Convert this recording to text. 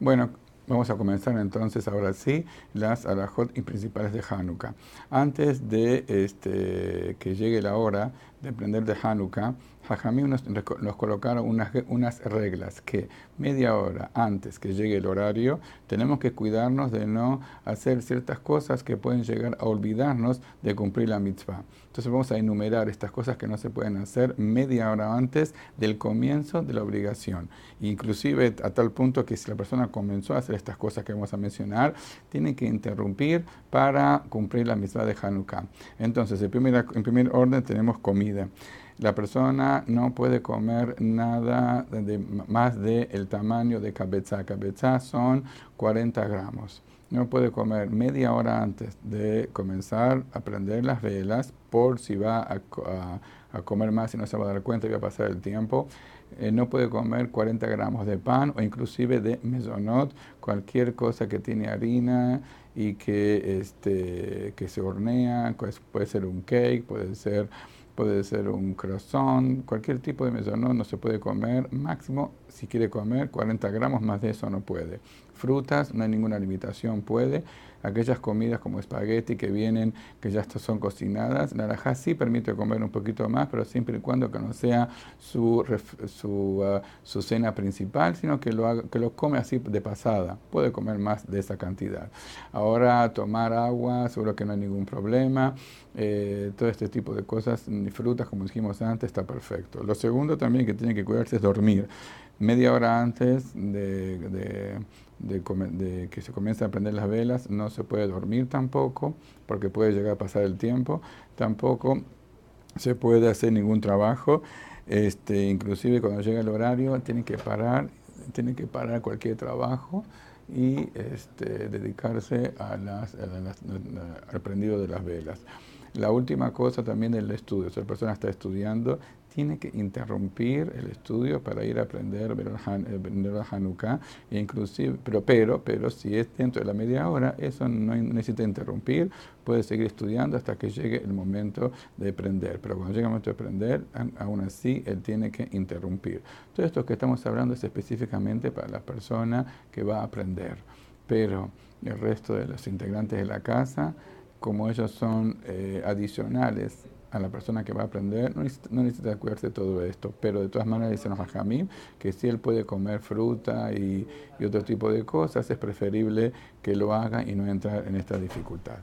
Bueno, vamos a comenzar entonces ahora sí las alajot principales de Hanukkah. Antes de este, que llegue la hora de prender de Hanukkah, Jajamim nos, nos, colocaron unas, unas reglas que media hora antes que llegue el horario tenemos que cuidarnos de no hacer ciertas cosas que pueden llegar a olvidarnos de cumplir la mitzvah. Entonces vamos a enumerar estas cosas que no se pueden hacer media hora antes del comienzo de la obligación. Inclusive a tal punto que si la persona comenzó a hacer estas cosas que vamos a mencionar, tiene que interrumpir para cumplir la mitzvah de Hanukkah. Entonces, en primer orden tenemos comida la persona no puede comer nada de, más del el tamaño de cabeza. Cabeza son 40 gramos. No puede comer media hora antes de comenzar a prender las velas por si va a, comer más y no se va a dar cuenta y va a pasar el tiempo. Eh, no puede comer 40 gramos de pan o inclusive de mesonot, cualquier cosa que tiene harina y que, este, que se hornea, pues puede ser un cake, puede ser puede ser un croissant, cualquier tipo de mesonot no se puede comer, máximo si quiere comer 40 gramos, más de eso no puede. Frutas, no hay ninguna limitación, puede. Aquellas comidas como espagueti que vienen, que ya son cocinadas, la sí permite comer un poquito más, pero siempre y cuando que no sea su, su, uh, su cena principal, sino que lo, que lo come así de pasada. Puede comer más de esa cantidad. Ahora tomar agua, seguro que no hay ningún problema. Eh, todo este tipo de cosas, frutas, como dijimos antes, está perfecto. Lo segundo también que tiene que cuidarse es dormir. Media hora antes de, que se comience a prender las velas, no se puede dormir tampoco, porque puede llegar a pasar el tiempo. Tampoco se puede hacer ningún trabajo. Este, inclusive cuando llega el horario, tiene que parar, tiene que parar cualquier trabajo y este, dedicarse a las, al prendido de las velas. La última cosa también del estudio, si la persona está estudiando, tiene que interrumpir el estudio para ir a aprender el Hanukkah, e inclusive, pero, pero, pero si es dentro de la media hora, eso no necesita interrumpir, puede seguir estudiando hasta que llegue el momento de aprender. Pero cuando llega el momento de aprender, aún así, él tiene que interrumpir. Todo esto que estamos hablando es específicamente para la persona que va a aprender, pero el resto de los integrantes de la casa, como ellos son eh, adicionales a la persona que va a aprender, no necesita, cuidarse de todo esto, pero de todas maneras dicen los hajamim que si él puede comer fruta y, y otro tipo de cosas, es preferible que lo haga y no entrar en esta dificultad.